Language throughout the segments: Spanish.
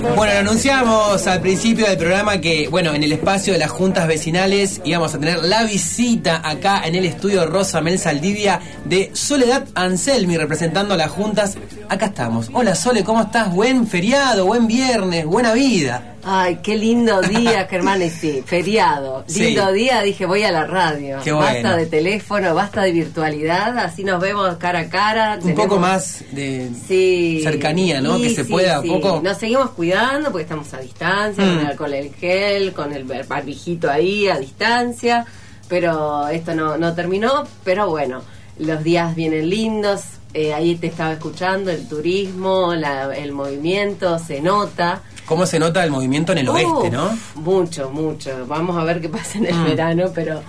Bueno, lo anunciamos al principio del programa que, bueno, en el espacio de las juntas vecinales íbamos a tener la visita acá en el estudio Rosa Mel Saldivia de Soledad Anselmi representando a las juntas. Acá estamos. Hola Sole, ¿cómo estás? Buen feriado, buen viernes, buena vida. Ay, qué lindo día, Germán, y sí, feriado. Sí. Lindo día, dije, voy a la radio. Qué bueno. Basta de teléfono, basta de virtualidad, así nos vemos cara a cara. Un tenemos- poco más de Sí. cercanía, ¿no? Sí, que se pueda un poco. Nos seguimos cuidando porque estamos a distancia, Mm. con el alcohol en gel, con el barbijito ahí a distancia, pero esto no, no terminó, pero bueno, los días vienen lindos, eh, ahí te estaba escuchando, el turismo, la- el movimiento, se nota. ¿Cómo se nota el movimiento en el oeste, no? Mucho, mucho. Vamos a ver qué pasa en el Mm. verano, pero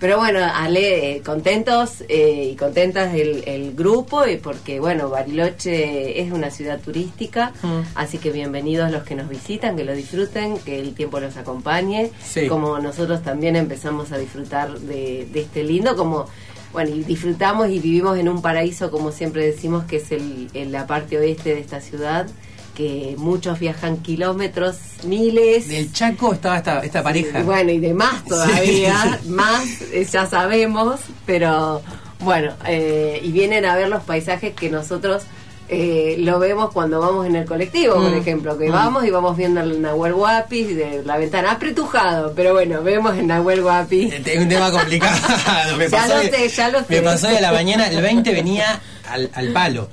pero bueno, Ale, eh, contentos eh, y contentas el, el grupo y porque bueno, Bariloche es una ciudad turística, Mm. así que bienvenidos los que nos visitan, que lo disfruten, que el tiempo los acompañe, Sí. como nosotros también empezamos a disfrutar de, de este lindo, como bueno, y disfrutamos y vivimos en un paraíso, como siempre decimos, que es el, la parte oeste de esta ciudad, que muchos viajan kilómetros, miles. Del Chaco estaba esta, esta pareja. Bueno, y de más todavía, más eh, ya sabemos, pero bueno, eh, y vienen a ver los paisajes que nosotros eh, lo vemos cuando vamos en el colectivo, por Mm. ejemplo, que Mm. vamos y vamos viendo el Nahuel Huapi de la ventana, apretujado, pero bueno, vemos el Nahuel Huapi. Es un tema complicado. Me Ya pasó lo sé, ya lo Me sé. pasó de la mañana, el 20 venía al, al palo.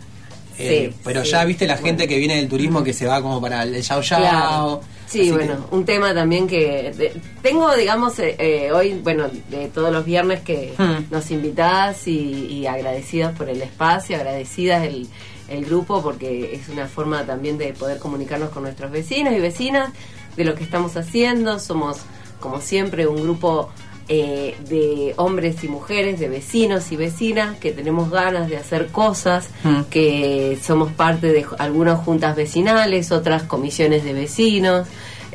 Eh, Sí, pero ya viste la gente Bueno. que viene del turismo que se va como para el Yao Yao. Claro. Sí, Así bueno, un tema también que de- tengo, digamos, eh, eh, hoy, bueno, de todos los viernes que Hmm. nos invitás y, y agradecidas por el espacio, agradecidas el, el grupo porque es una forma también de poder comunicarnos con nuestros vecinos y vecinas de lo que estamos haciendo. Somos, como siempre, un grupo eh, de hombres y mujeres, de vecinos y vecinas que tenemos ganas de hacer cosas, Mm. que somos parte de algunas juntas vecinales, otras comisiones de vecinos,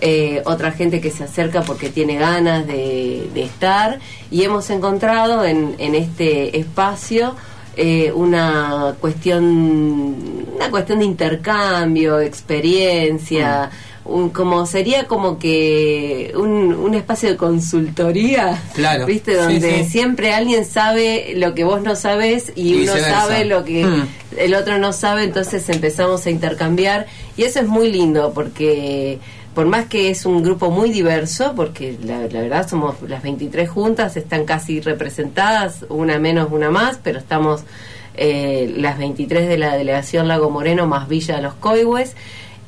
eh, otra gente que se acerca porque tiene ganas de, de estar y hemos encontrado en, en este espacio eh, una cuestión una cuestión de intercambio, experiencia, un, como sería como que un, un espacio de consultoría, Claro, ¿viste? Donde sí. siempre alguien sabe lo que vos no sabes y, Y uno sabe lo que Mm. el otro no sabe, entonces empezamos a intercambiar y eso es muy lindo porque por más que es un grupo muy diverso, porque la, la verdad somos las 23 juntas, están casi representadas, una menos, una más, pero estamos eh, las 23 de la delegación Lago Moreno más Villa de los Coihues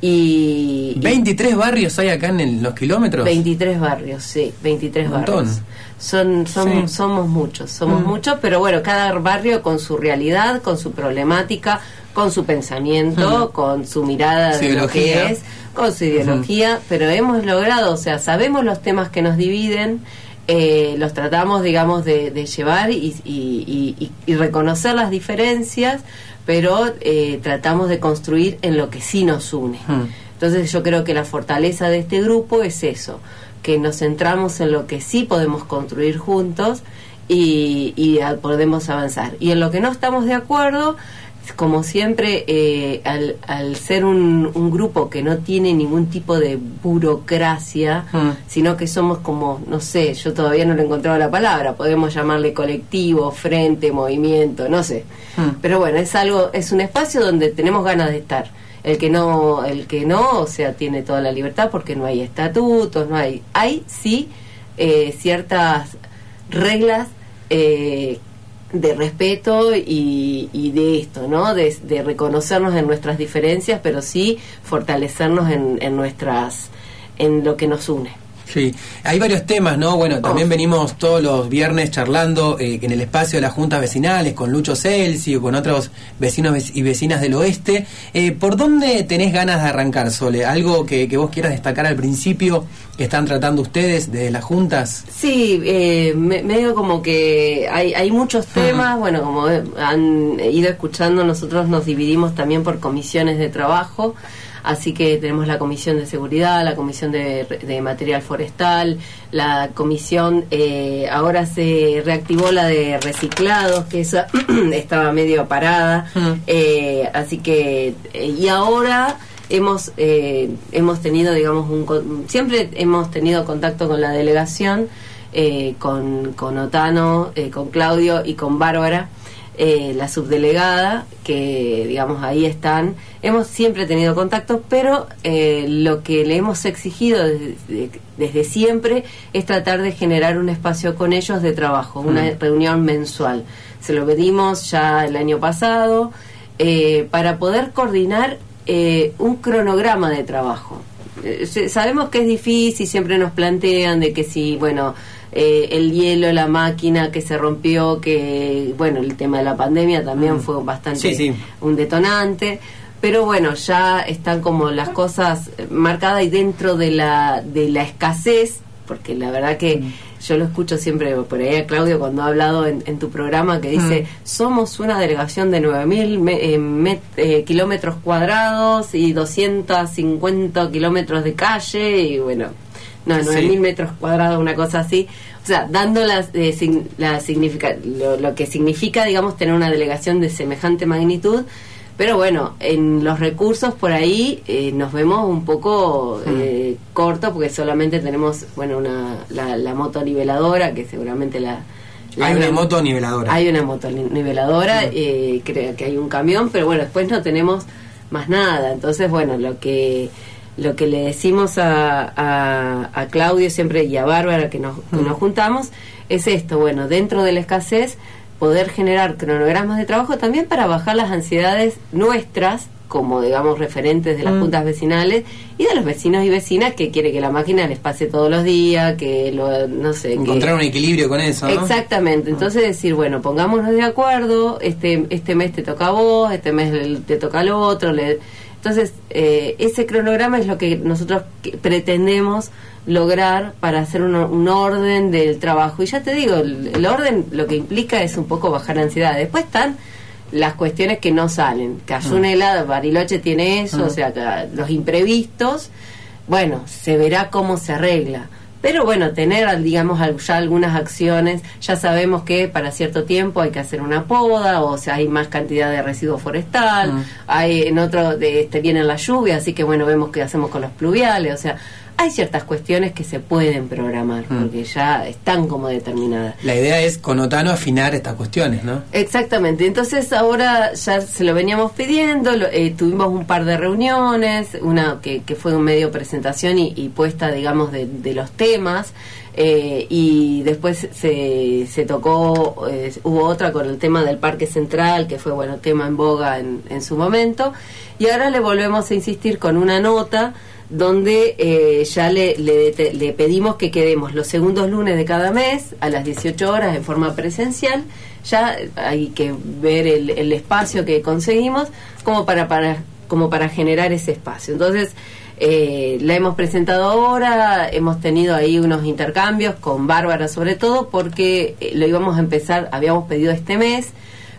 y... y 23 barrios hay acá en el- los kilómetros. 23 barrios, sí, 23 Un montón. barrios. Son, son, Sí. Somos muchos, somos Mm. muchos, pero bueno, cada barrio con su realidad, con su problemática, con su pensamiento, Mm. con su mirada de lo que es, con su ideología, pero hemos logrado, o sea, sabemos los temas que nos dividen, eh, los tratamos, digamos, de, de llevar y, y- y- y- y reconocer las diferencias, pero eh, tratamos de construir en lo que sí nos une. Entonces yo creo que la fortaleza de este grupo es eso, que nos centramos en lo que sí podemos construir juntos y, y a- podemos avanzar. Y en lo que no estamos de acuerdo, como siempre, eh, al, al ser un, un grupo que no tiene ningún tipo de burocracia, Mm. sino que somos como, no sé, yo todavía no le he encontrado la palabra, podemos llamarle colectivo, frente, movimiento, no sé. Mm. Pero bueno, es algo, es un espacio donde tenemos ganas de estar. El que no, el que no, o sea, tiene toda la libertad porque no hay estatutos, no hay, hay sí eh, ciertas reglas eh, de respeto y, y de esto, ¿no? De, de reconocernos en nuestras diferencias, pero sí fortalecernos en, en nuestras, en lo que nos une. Sí, hay varios temas, ¿no? Bueno, también venimos todos los viernes charlando eh, en el espacio de las juntas vecinales con Lucho Celsi o con otros vecinos vec- y vecinas del oeste. Eh, ¿Por dónde tenés ganas de arrancar, Sole? ¿Algo que, que vos quieras destacar al principio que están tratando ustedes de las juntas? Sí, eh, me- medio como que hay, hay muchos temas, bueno, como eh, han ido escuchando, nosotros nos dividimos también por comisiones de trabajo, así que tenemos la comisión de seguridad, la comisión de, de material forestal, la comisión, eh, ahora se reactivó la de reciclados, que esa estaba medio parada, Mm. eh, así que, eh, y ahora hemos eh, hemos tenido digamos un siempre hemos tenido contacto con la delegación eh, con, con Otano eh, con Claudio y con Bárbara la subdelegada que digamos ahí están hemos siempre tenido contacto pero lo que le hemos exigido desde, desde, siempre es tratar de generar un espacio con ellos de trabajo una mm. reunión mensual se lo pedimos ya el año pasado para poder coordinar eh, un cronograma de trabajo. Eh, sabemos que es difícil, siempre nos plantean de que si, bueno, eh, el hielo, la máquina que se rompió, que, bueno, el tema de la pandemia también mm. fue bastante un detonante. Pero bueno, ya están como las cosas marcadas y dentro de la, de la escasez, porque la verdad que... Mm yo lo escucho siempre por ahí a Claudio cuando ha hablado en, tu programa que dice, mm. somos una delegación de 9.000 eh, eh, kilómetros cuadrados y 250 kilómetros de calle y bueno, no, 9.000 metros cuadrados, una cosa así. O sea, dando las, eh, la significa, lo que significa, digamos, tener una delegación de semejante magnitud pero bueno, en los recursos por ahí eh, nos vemos un poco mm. eh, cortos porque solamente tenemos, bueno, una, la, moto niveladora, que seguramente la... hay una moto niveladora. Hay una moto niveladora, mm. eh, creo que hay un camión, pero bueno, después no tenemos más nada. Entonces, bueno, lo que lo que le decimos a, a, Claudio siempre y a Bárbara que nos, que mm. nos juntamos es esto, bueno, dentro de la escasez poder generar cronogramas de trabajo también para bajar las ansiedades nuestras como digamos referentes de las mm. juntas vecinales y de los vecinos y vecinas que quiere que la máquina les pase todos los días, que lo, no sé. Encontrar un equilibrio con eso. Exactamente. Entonces decir, bueno, pongámonos de acuerdo, este, este mes te toca a vos, este mes te toca al otro. Le... Entonces, eh, ese cronograma es lo que nosotros pretendemos lograr para hacer un, orden del trabajo. Y ya te digo, el, orden lo que implica es un poco bajar la ansiedad. Después están las cuestiones que no salen. Que mm. helado, Bariloche tiene eso, o mm. sea, los imprevistos, bueno, se verá cómo se arregla. Pero bueno, tener, digamos, ya algunas acciones, ya sabemos que para cierto tiempo hay que hacer una poda, o sea, hay más cantidad de residuo forestal, mm. hay en otro, de, este, vienen las lluvias, así que bueno, vemos qué hacemos con los pluviales, o sea, hay ciertas cuestiones que se pueden programar mm. porque ya están como determinadas. La idea es con Otano afinar estas cuestiones, ¿no? Exactamente. Entonces ahora ya se lo veníamos pidiendo, eh, tuvimos un par de reuniones, una que, fue un medio presentación y, puesta, digamos, de, los temas. Eh, y después se, se tocó, eh, hubo otra con el tema del Parque Central, que fue, bueno, tema en boga en, en su momento. Y ahora le volvemos a insistir con una nota donde eh, ya le, le, pedimos que quedemos los segundos lunes de cada mes a las 18 horas en forma presencial. Ya hay que ver el, el espacio que conseguimos como para, para, como para generar ese espacio. Entonces, eh, la hemos presentado ahora, hemos tenido ahí unos intercambios con Bárbara sobre todo, porque eh, lo íbamos a empezar, habíamos pedido este mes,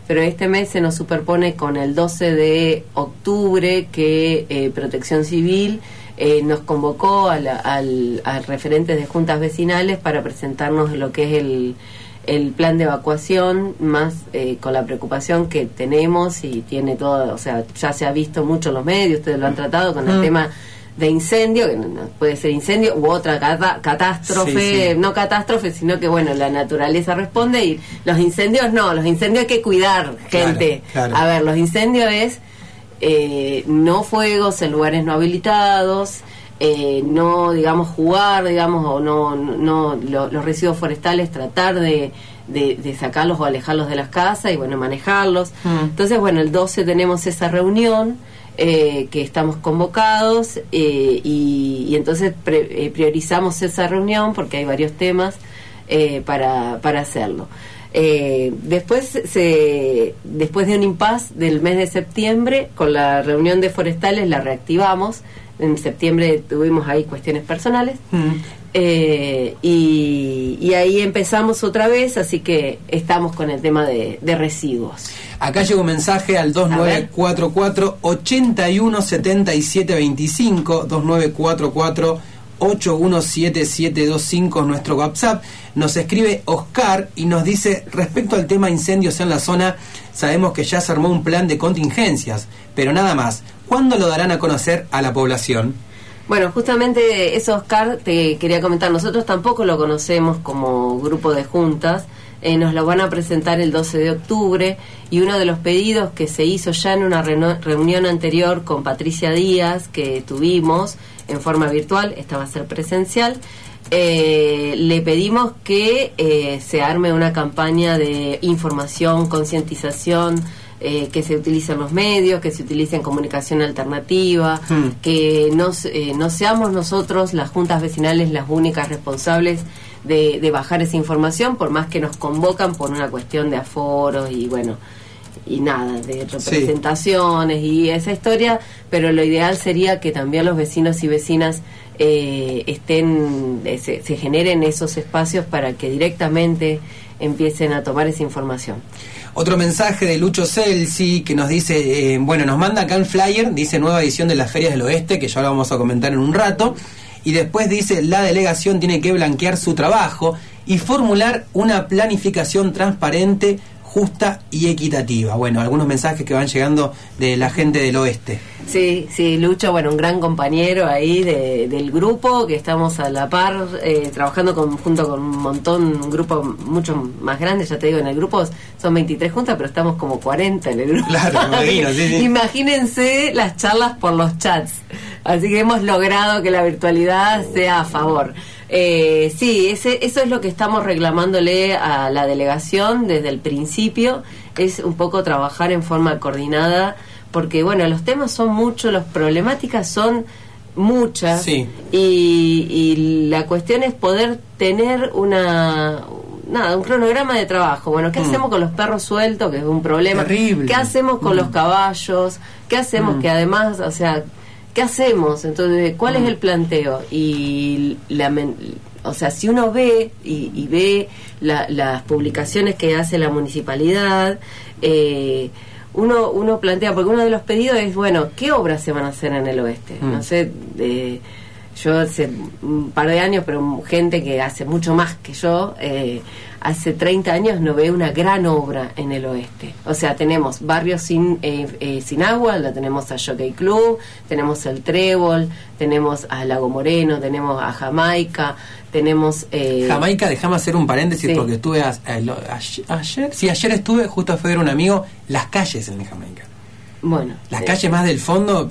pero este mes se nos superpone con el 12 de octubre que Protección Civil eh, nos convocó al, al, referentes de juntas vecinales para presentarnos lo que es el, el plan de evacuación, más eh, con la preocupación que tenemos y tiene todo, o sea, ya se ha visto mucho en los medios, ustedes lo han tratado con el mm. tema de incendio, que puede ser incendio u otra catástrofe, no catástrofe, sino que bueno, la naturaleza responde y los incendios no, los incendios hay que cuidar, gente. A ver, los incendios es eh, no fuegos en lugares no habilitados, eh, no, digamos, jugar, digamos, o no, no los residuos forestales, tratar de, de, sacarlos o alejarlos de las casas y, bueno, manejarlos. Mm. Entonces, bueno, el 12 tenemos esa reunión. Eh, que estamos convocados y, y, entonces priorizamos esa reunión porque hay varios temas para, para hacerlo. Eh, después, se, después de un impasse del mes de septiembre, con la reunión de forestales la reactivamos. En septiembre tuvimos ahí cuestiones personales. Mm. Eh, y, ahí empezamos otra vez, así que estamos con el tema de, residuos. Acá llegó un mensaje al 2944 817725 2944 817725 nuestro WhatsApp. Nos escribe Oscar y nos dice, respecto al tema incendios en la zona, sabemos que ya se armó un plan de contingencias, pero nada más. ¿cuándo lo darán a conocer a la población? Bueno, justamente eso, Oscar, te quería comentar. Nosotros tampoco lo conocemos como grupo de juntas. Eh, nos lo van a presentar el 12 de octubre y uno de los pedidos que se hizo ya en una reunión anterior con Patricia Díaz que tuvimos en forma virtual, esta va a ser presencial, eh, le pedimos que eh, se arme una campaña de información, concientización, eh, que se utilicen los medios, que se utilice en comunicación alternativa, hmm. que no, no seamos nosotros, las juntas vecinales, las únicas responsables de, de, bajar esa información, por más que nos convocan por una cuestión de aforos y bueno, y nada, de representaciones y esa historia, pero lo ideal sería que también los vecinos y vecinas eh, estén, eh, se, generen esos espacios para que directamente empiecen a tomar esa información. Otro mensaje de Lucho Celsi que nos dice, eh, bueno, nos manda acá el flyer, dice nueva edición de las Ferias del Oeste, que ya lo vamos a comentar en un rato, y después dice, la delegación tiene que blanquear su trabajo y formular una planificación transparente justa y equitativa. Bueno, algunos mensajes que van llegando de la gente del oeste. Sí, sí, Lucho, bueno, un gran compañero ahí del grupo, que estamos a la par, eh, trabajando con, junto con un montón, un grupo mucho más grande, ya te digo, en el grupo son 23 juntas, pero estamos como 40 en el grupo. Claro, imagino, sí, sí. Imagínense las charlas por los chats. Así que hemos logrado que la virtualidad sea a favor. Eh, sí, ese, eso es lo que estamos reclamándole a la delegación desde el principio, es un poco trabajar en forma coordinada, porque bueno, los temas son muchos, las problemáticas son muchas, y, y la cuestión es poder tener una, nada, un cronograma de trabajo. Bueno, ¿qué mm. hacemos con los perros sueltos? Que es un problema. ¿Qué hacemos con los mm. caballos? ¿Qué hacemos mm. que además, o sea, ¿qué hacemos? Entonces, ¿cuál es mm. el planteo? Y la, o sea, si uno ve y, ve las publicaciones que hace la municipalidad, eh, uno, uno plantea, porque uno de los pedidos es, bueno, ¿qué obras se van a hacer en el oeste? Mm. No sé, yo hace un par de años, pero gente que hace mucho más que yo, eh, hace 30 años no ve una gran obra en el oeste. O sea, tenemos barrios sin, eh, eh, sin agua, la tenemos a Jockey Club, tenemos el Trébol, tenemos a Lago Moreno, tenemos a Jamaica, tenemos... Eh, Jamaica, déjame hacer un paréntesis porque estuve ayer, sí, ayer estuve, justo a ver un amigo, las calles en Jamaica. Bueno. Las calles más del fondo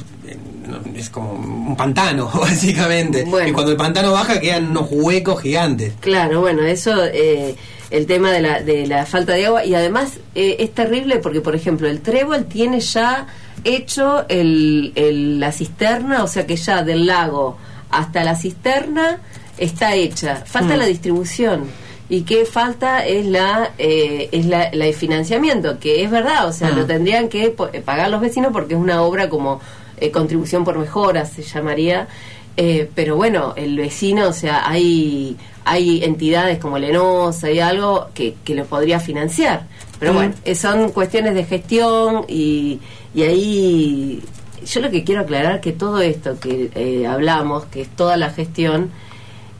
es como un pantano, básicamente. y cuando el pantano baja quedan unos huecos gigantes. Claro, bueno, eso... Eh, el tema de la, de la falta de agua y además eh, es terrible porque, por ejemplo, el trébol tiene ya hecho el, la cisterna, o sea que ya del lago hasta la cisterna está hecha. Falta mm. la distribución. Y qué falta es la eh, es la, la, financiamiento, que es verdad, o sea, lo mm. tendrían que eh, pagar los vecinos porque es una obra como contribución por mejora, se llamaría. pero bueno, el vecino, o sea, hay hay entidades como Lenosa y algo que, que lo podría financiar. Pero bueno, eh, son cuestiones de gestión y, y ahí yo lo que quiero aclarar que todo esto que eh, hablamos, que es toda la gestión,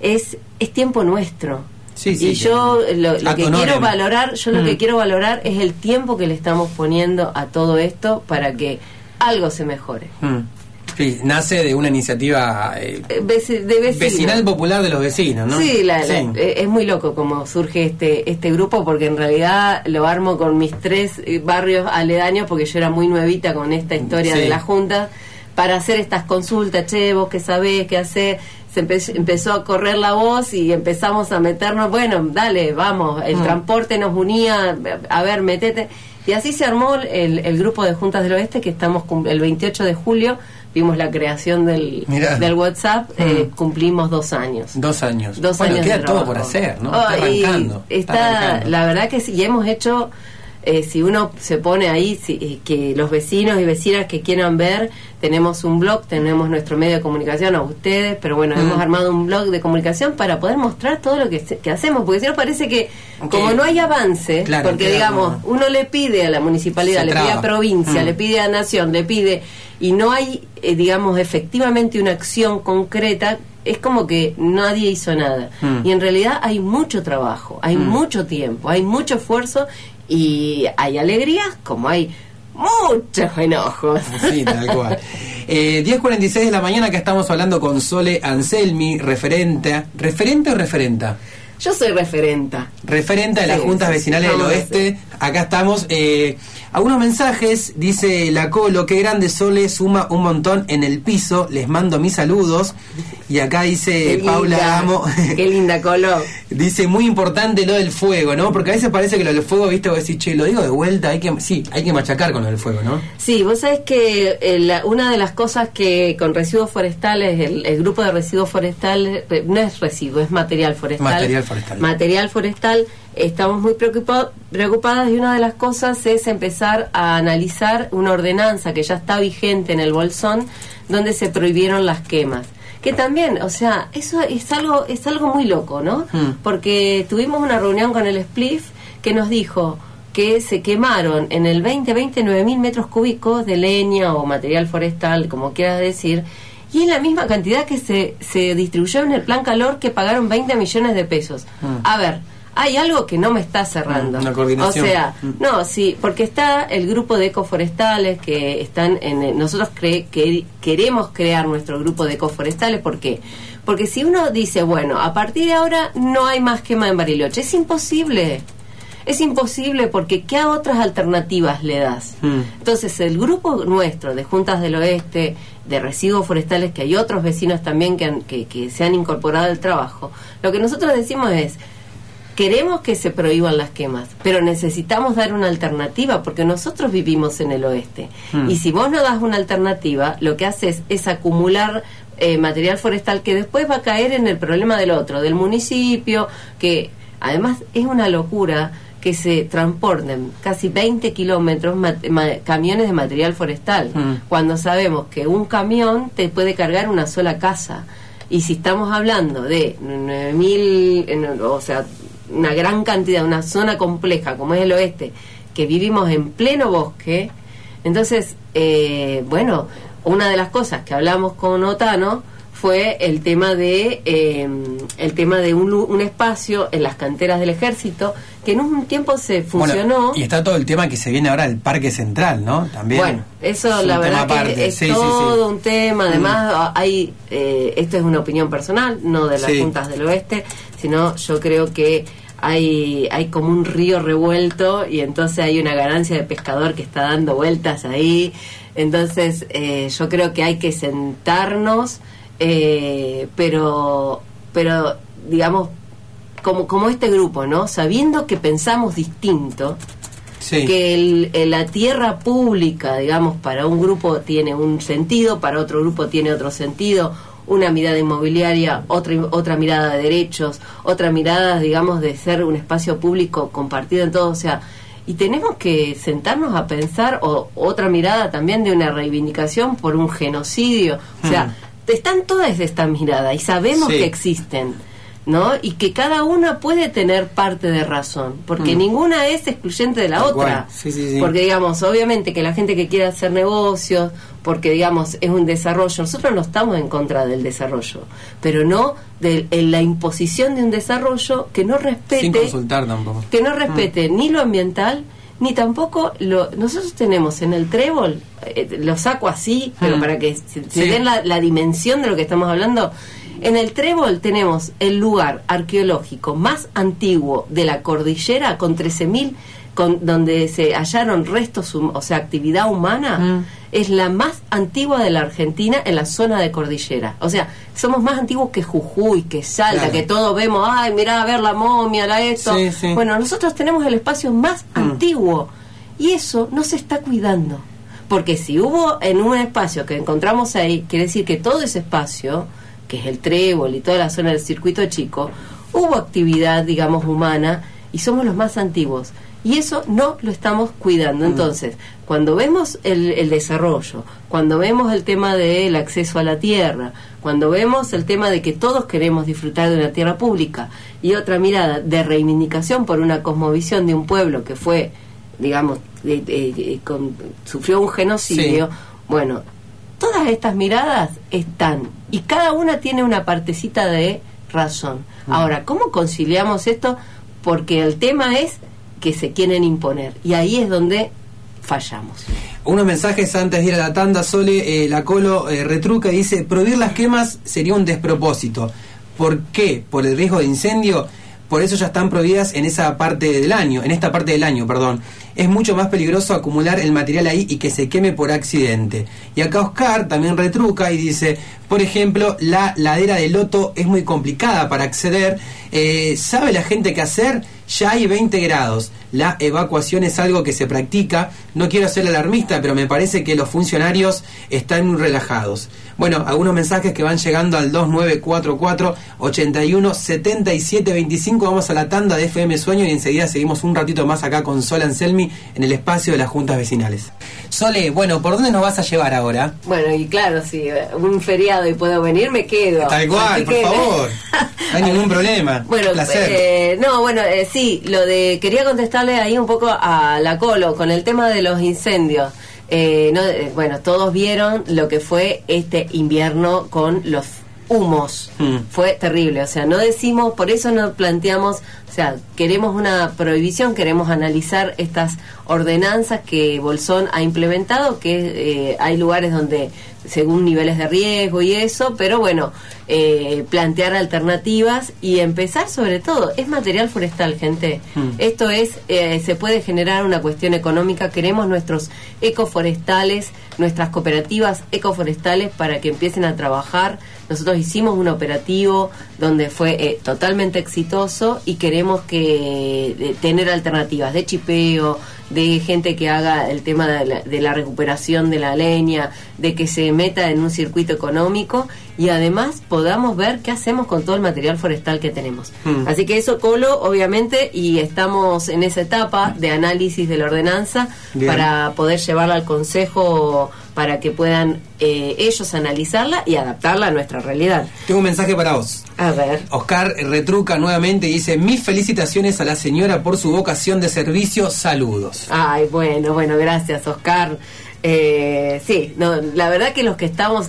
es, es tiempo nuestro. Sí, sí, y yo lo, que quiero valorar, yo lo que mm. quiero valorar es el tiempo que le estamos poniendo a todo esto para que algo se mejore. Mm. Sí, nace de una iniciativa eh, eh, de vecinal popular de los vecinos, ¿no? Sí, eh, es muy loco como surge este este grupo porque en realidad lo armo con mis tres barrios aledaños porque yo era muy nuevita con esta historia de la Junta para hacer estas consultas, che, vos qué sabés, qué hacer se empezó a correr la voz y empezamos a meternos, bueno, dale, vamos, el mm. transporte nos unía, a ver, metete. Y así se armó el, el grupo de Juntas del Oeste que estamos el 28 de julio vimos la creación del, del WhatsApp, eh, cumplimos dos años. Dos años. Dos bueno, queda todo por hacer, ¿no? está oh, arrancando. Está, la verdad que sí, y hemos hecho eh, si uno se pone ahí, eh, que los vecinos y vecinas que quieran ver, tenemos un blog, tenemos nuestro medio de comunicación a ustedes, pero bueno, hemos armado un blog de comunicación para poder mostrar todo lo que, que hacemos, porque si no parece que como no hay avance, porque digamos, uno le pide a la municipalidad, le pide a provincia, mm. le pide a nación, le pide, y no hay, eh, digamos, efectivamente una acción concreta, es como que nadie hizo nada. Mm. Y en realidad hay mucho trabajo, hay mm. mucho tiempo, hay mucho esfuerzo y hay alegrías como hay muchos enojos. Sí, tal cual. Eh, 10.46 de la mañana que estamos hablando con Sole Anselmi, referente. ¿Referente o referenta? Yo soy referenta. Referente de las juntas sí, vecinales del oeste. Acá estamos. Eh, algunos mensajes. Dice la Colo, qué grande Sole, suma un montón en el piso. Les mando mis saludos. Y acá dice Qué Paula linda, Amo. Qué linda Colo. Dice muy importante lo del fuego, ¿no? Porque a veces parece que lo del fuego, viste, vos decís, che, lo digo de vuelta, hay que, sí, hay que machacar con lo del fuego, ¿no? Sí, vos sabés que eh, la- una de las cosas que con residuos forestales, el, el grupo de residuos forestales, eh, no es residuo, es material forestal. Material forestal. Material forestal, estamos muy preocupa- preocupadas y una de las cosas es empezar a analizar una ordenanza que ya está vigente en el Bolsón, donde se prohibieron las quemas. Que también, o sea, eso es algo, es algo muy loco, ¿no? Hmm. Porque tuvimos una reunión con el SPLIF que nos dijo que se quemaron en el 2020 9.000 metros cúbicos de leña o material forestal, como quieras decir, y es la misma cantidad que se, se distribuyó en el plan calor que pagaron 20 millones de pesos. Mm. A ver, hay algo que no me está cerrando. Una coordinación. O sea, Mm. no, sí, porque está el grupo de ecoforestales que están en... el- nosotros cre- que queremos crear nuestro grupo de ecoforestales, ¿por qué? Porque si uno dice, bueno, a partir de ahora no hay más quema en Bariloche, es imposible. Es imposible porque ¿qué otras alternativas le das? Mm. Entonces el grupo nuestro de Juntas del Oeste, de residuos forestales, que hay otros vecinos también que, han- que, que se han incorporado al trabajo, lo que nosotros decimos es, queremos que se prohíban las quemas, pero necesitamos dar una alternativa porque nosotros vivimos en el oeste. Hmm. Y si vos no das una alternativa, lo que haces es acumular eh, material forestal que después va a caer en el problema del otro, del municipio, que además es una locura que se transporten casi 20 kilómetros camiones de material forestal, Hmm. cuando sabemos que un camión te puede cargar una sola casa. Y si estamos hablando de 9.000, en- o sea, una gran cantidad, una zona compleja como es el oeste, que vivimos en pleno bosque, entonces, eh, bueno, una de las cosas que hablamos con Otano fue el tema de eh, el tema de un, un espacio en las canteras del ejército que en un tiempo se funcionó Bueno, y está todo el tema que se viene ahora del Parque Central, ¿no? También. bueno, eso la verdad aparte. que es Sí, sí, sí. todo un tema. Además, a- hay, eh, esto es una opinión personal, no de las juntas del oeste, sino yo creo que hay, hay como un río revuelto y entonces hay una ganancia de pescador que está dando vueltas ahí. Entonces, eh, yo creo que hay que sentarnos, eh, pero, pero digamos, como, como este grupo, ¿no? Sabiendo que pensamos distinto, Sí. que el- el- la tierra pública, digamos, para un grupo tiene un sentido, para otro grupo tiene otro sentido, una mirada inmobiliaria, otra, otra mirada de derechos, otra mirada, digamos, de ser un espacio público compartido en todo, o sea, y tenemos que sentarnos a pensar, o otra mirada también de una reivindicación por un genocidio, o sea, están todas estas miradas y sabemos. Sí. que existen. ¿no? Y que cada una puede tener parte de razón, porque Mm. ninguna es excluyente de la otra. Sí, sí. Porque, digamos, obviamente que la gente que quiere hacer negocios, porque, digamos, es un desarrollo, nosotros no estamos en contra del desarrollo, pero no de en la imposición de un desarrollo que no Sin respete, consultar tampoco. que no respete ni lo ambiental, ni tampoco lo... Nosotros tenemos en el trébol, eh, lo saco así, pero Mm. para que se, den la, la dimensión de lo que estamos hablando, en el Trébol tenemos el lugar arqueológico más antiguo de la cordillera con 13.000, con, donde se hallaron restos, o sea, actividad humana, Mm. es la más antigua de la Argentina en la zona de cordillera. O sea, somos más antiguos que Jujuy, que Salta, Claro. que todos vemos, ay, mirá, a ver la momia, la esto. Sí, sí. Bueno, nosotros tenemos el espacio más Mm. antiguo y eso no se está cuidando. Porque si hubo en un espacio que encontramos ahí, quiere decir que todo ese espacio, que es el trébol y toda la zona del circuito chico, hubo actividad, digamos, humana y somos los más antiguos. Y eso no lo estamos cuidando. Entonces, cuando vemos el, el desarrollo, cuando vemos el tema del acceso a la tierra, cuando vemos el tema de que todos queremos disfrutar de una tierra pública y otra mirada de reivindicación por una cosmovisión de un pueblo que fue, digamos, con- sufrió un genocidio, Sí. bueno, todas estas miradas están y cada una tiene una partecita de razón. Ahora, ¿cómo conciliamos esto? Porque el tema es que se quieren imponer y ahí es donde fallamos. Unos mensajes antes de ir a la tanda, Sole, eh, la Colo eh, retruca y dice, prohibir las quemas sería un despropósito. ¿Por qué? ¿Por el riesgo de incendio? Por eso ya están prohibidas en esa parte del año, en esta parte del año, perdón. Es mucho más peligroso acumular el material ahí y que se queme por accidente. Y acá Oscar también retruca y dice, por ejemplo, la ladera de Loto es muy complicada para acceder. Eh, ¿Sabe la gente qué hacer? Ya hay 20 grados. La evacuación es algo que se practica. No quiero ser alarmista, pero me parece que los funcionarios están muy relajados. Bueno, algunos mensajes que van llegando al 2944 81 77 25. Vamos a la tanda de FM Sueño y enseguida seguimos un ratito más acá con Sol Anselmi en el espacio de las juntas vecinales. Sole, bueno, ¿por dónde nos vas a llevar ahora? Bueno, y claro, si un feriado y puedo venir, me quedo. Tal cual, por favor. No hay ningún problema. Bueno, placer. Eh, no, bueno, eh, sí, lo de quería contestarle ahí un poco a la Colo con el tema de los incendios. Eh, no, eh, bueno, todos vieron lo que fue este invierno con los humos. Mm. Fue terrible, o sea, no decimos, por eso no planteamos, o sea, queremos una prohibición, queremos analizar estas ordenanzas que Bolsón ha implementado, que eh, hay lugares donde según niveles de riesgo y eso, pero bueno, eh, plantear alternativas y empezar sobre todo, es material forestal, gente. Mm. Esto es, eh, se puede generar una cuestión económica, queremos nuestros ecoforestales, nuestras cooperativas ecoforestales para que empiecen a trabajar. Nosotros hicimos un operativo donde fue eh, totalmente exitoso y queremos que de- tener alternativas de chipeo, de gente que haga el tema de la, de la recuperación de la leña, de que se meta en un circuito económico y además podamos ver qué hacemos con todo el material forestal que tenemos. Mm. Así que eso, Colo, obviamente, y estamos en esa etapa de análisis de la ordenanza Bien. para poder llevarla al Consejo para que puedan eh, ellos analizarla y adaptarla a nuestra realidad. Tengo un mensaje para vos. A ver. Oscar retruca nuevamente y dice, mis felicitaciones a la señora por su vocación de servicio, saludos. Ay, bueno, bueno, gracias, Oscar. Eh, sí, no, la verdad que los que estamos,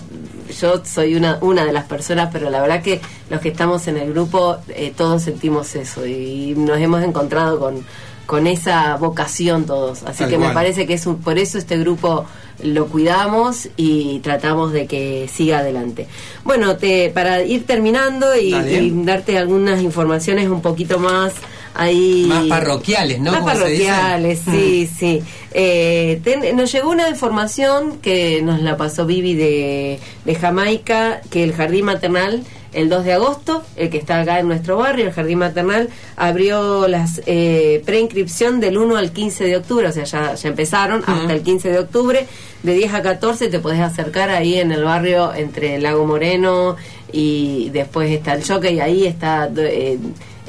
yo soy una, una de las personas, pero la verdad que los que estamos en el grupo, eh, todos sentimos eso y nos hemos encontrado con, con esa vocación todos. Así Tal que me parece que es un, por eso este grupo lo cuidamos y tratamos de que siga adelante. Bueno, te, para ir terminando y darte algunas informaciones un poquito más ahí Más parroquiales, ¿no? más parroquiales, sí, sí. Eh, ten- nos llegó una información que nos la pasó Vivi de, de Jamaica, que el jardín maternal, el 2 de agosto, el que está acá en nuestro barrio, el jardín maternal, abrió las eh, preinscripción del 1 al 15 de octubre, o sea, ya, ya empezaron hasta el 15 de octubre, de 10 a 14 te podés acercar ahí en el barrio entre el Lago Moreno y después está el Choque y ahí está eh,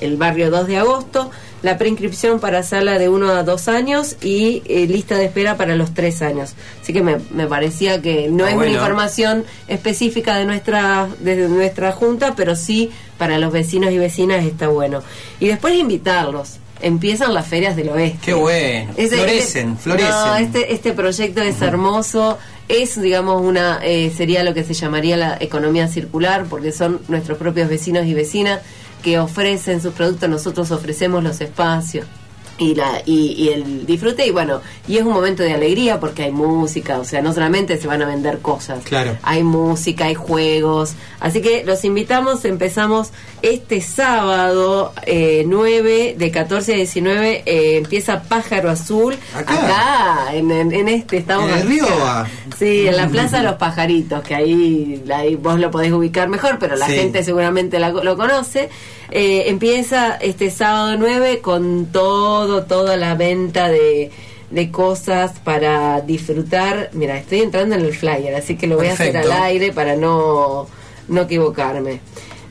el barrio 2 de agosto, la preinscripción para sala de 1 a 2 años y eh, lista de espera para los 3 años. Así que me, me parecía que no Ah, es bueno. una información específica de nuestra, de nuestra junta, pero sí para los vecinos y vecinas está bueno. Y después invitarlos. Empiezan las ferias del oeste. Qué bueno. Ese- florecen, este- florecen. No, este, este proyecto es hermoso. Es, digamos, una eh, sería lo que se llamaría la economía circular, porque son nuestros propios vecinos y vecinas que ofrecen sus productos. Nosotros ofrecemos los espacios y la y, y el disfrute y bueno y es un momento de alegría porque hay música o sea no solamente se van a vender cosas Claro. hay música hay juegos así que los invitamos empezamos este sábado eh, 9 de 14 a 19 eh, empieza Pájaro Azul Acá. acá en, en- en este estamos En. Rioba. sí en la Plaza de los Pajaritos que ahí, ahí vos lo podés ubicar mejor pero la Sí. gente seguramente la- lo conoce Eh, empieza este sábado 9 con todo toda la venta de de cosas para disfrutar. Mira, estoy entrando en el flyer, así que lo voy a hacer al aire para no, no equivocarme.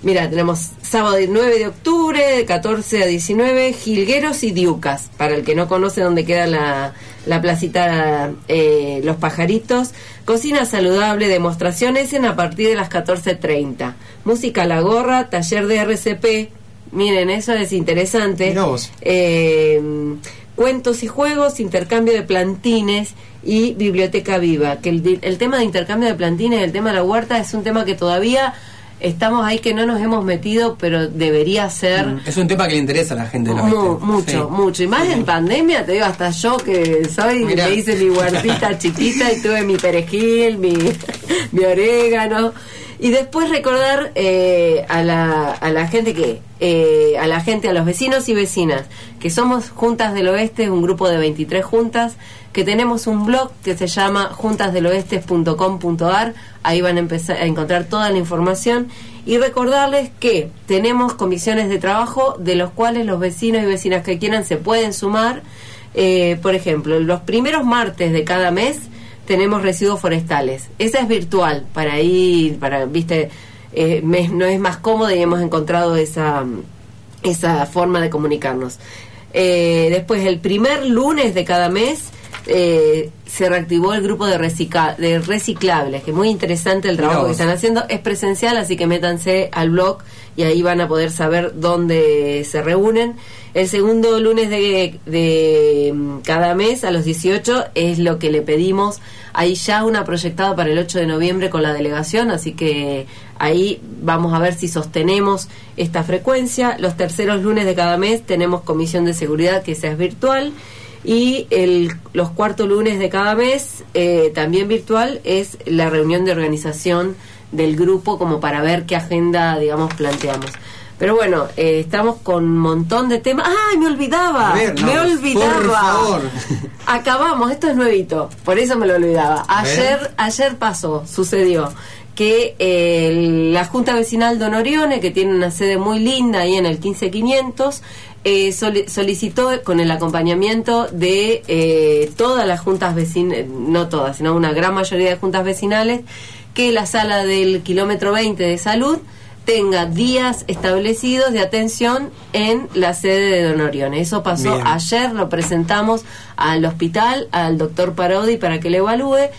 Mira, tenemos sábado 9 de octubre, de 14 a 19, Jilgueros y Diucas. Para el que no conoce dónde queda la, la placita eh, Los Pajaritos. Cocina saludable, demostraciones en a partir de las 14.30. Música a la gorra, taller de RCP. Miren, eso es interesante. Vos. Eh, cuentos y juegos, intercambio de plantines y biblioteca viva. Que el, el tema de intercambio de plantines, el tema de la huerta, es un tema que todavía estamos ahí que no nos hemos metido, pero debería ser... Mm, es un tema que le interesa a la gente. Lo Mu mucho, mucho. Y más en pandemia, te digo, hasta yo que soy, me hice mi huertita chiquita y tuve mi perejil, mi, mi orégano. Y después recordar eh, a, la, a la gente que, eh, a la gente, a los vecinos y vecinas, que somos Juntas del Oeste, un grupo de 23 juntas, que tenemos un blog que se llama juntasdeloestes.com.ar, ahí van a empezar a encontrar toda la información y recordarles que tenemos comisiones de trabajo de los cuales los vecinos y vecinas que quieran se pueden sumar. Eh, por ejemplo, los primeros martes de cada mes tenemos residuos forestales. Esa es virtual, para ir, para, viste, eh, no es más cómodo y hemos encontrado esa, esa forma de comunicarnos. Eh, después, el primer lunes de cada mes eh, se reactivó el grupo de, de reciclables, que es muy interesante el trabajo que están haciendo. Es presencial, así que métanse al blog y ahí van a poder saber dónde se reúnen. El segundo lunes de, de mm, cada mes a los 18 es lo que le pedimos. Hay ya una proyectada para el 8 de noviembre con la delegación, así que ahí vamos a ver si sostenemos esta frecuencia. Los terceros lunes de cada mes tenemos comisión de seguridad que sea virtual y el, los cuartos lunes de cada mes, eh, también virtual, es la reunión de organización del grupo como para ver qué agenda, digamos, planteamos. Pero bueno, eh, estamos con un montón de temas. ¡Ay, me olvidaba! me olvidaba. Acabamos, esto es nuevito, por eso me lo olvidaba. Ayer, ayer pasó, sucedió que eh, la Junta Vecinal Don Orione, que tiene una sede muy linda ahí en el 15500, eh, solicitó con el acompañamiento de eh, todas las juntas vecinales, no todas, sino una gran mayoría de juntas vecinales, que la sala del kilómetro 20 de salud tenga días establecidos de atención en la sede de Don Orione. Eso pasó ayer, lo presentamos al hospital, al doctor Parodi para que le evalúe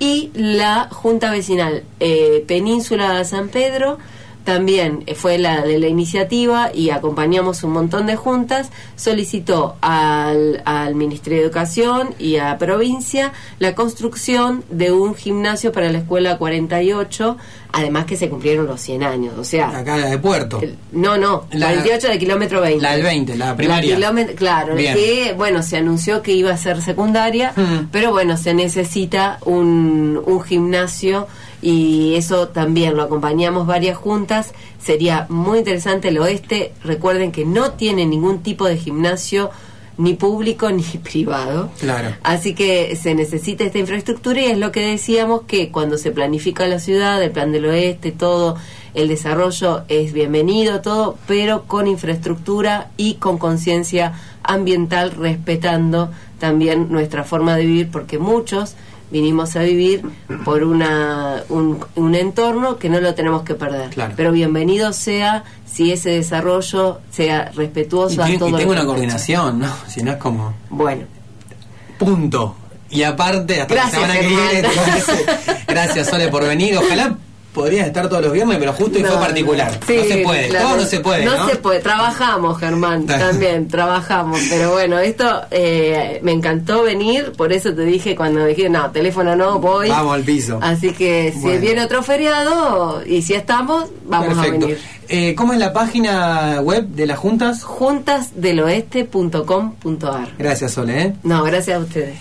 y la Junta Vecinal eh, Península de San Pedro también fue la de la iniciativa y acompañamos un montón de juntas, solicitó al, al Ministerio de Educación y a provincia la construcción de un gimnasio para la Escuela 48, además que se cumplieron los 100 años, o sea... Acá la de Puerto. no, no, la 48 de kilómetro 20. La del 20, la primaria. claro, que, bueno, se anunció que iba a ser secundaria, mm. pero bueno, se necesita un, un gimnasio y eso también lo acompañamos varias juntas. Sería muy interesante el oeste. Recuerden que no tiene ningún tipo de gimnasio ni público ni privado. Claro. Así que se necesita esta infraestructura y es lo que decíamos que cuando se planifica la ciudad, el plan del oeste, todo el desarrollo es bienvenido, todo, pero con infraestructura y con conciencia ambiental, respetando también nuestra forma de vivir, porque muchos vinimos a vivir por una, un, entorno que no lo tenemos que perder. Pero bienvenido sea si ese desarrollo sea respetuoso y, a todos. Y tengo una coordinación, ¿no? Si no es como... Bueno. Punto. Y aparte, hasta Gracias, la semana que viene, gracias Sole por venir. Ojalá podrías estar todos los viernes, pero justo y fue particular. no se puede, todo no se puede. No, se puede, trabajamos, Germán, también, trabajamos. Pero bueno, esto eh, me encantó venir, por eso te dije cuando dije, no, teléfono no, voy. Vamos al piso. Así que si viene otro feriado y si estamos, vamos a venir. Eh, ¿Cómo es la página web de las juntas? Juntasdeloeste.com.ar. Gracias, Sole. ¿eh? No, gracias a ustedes.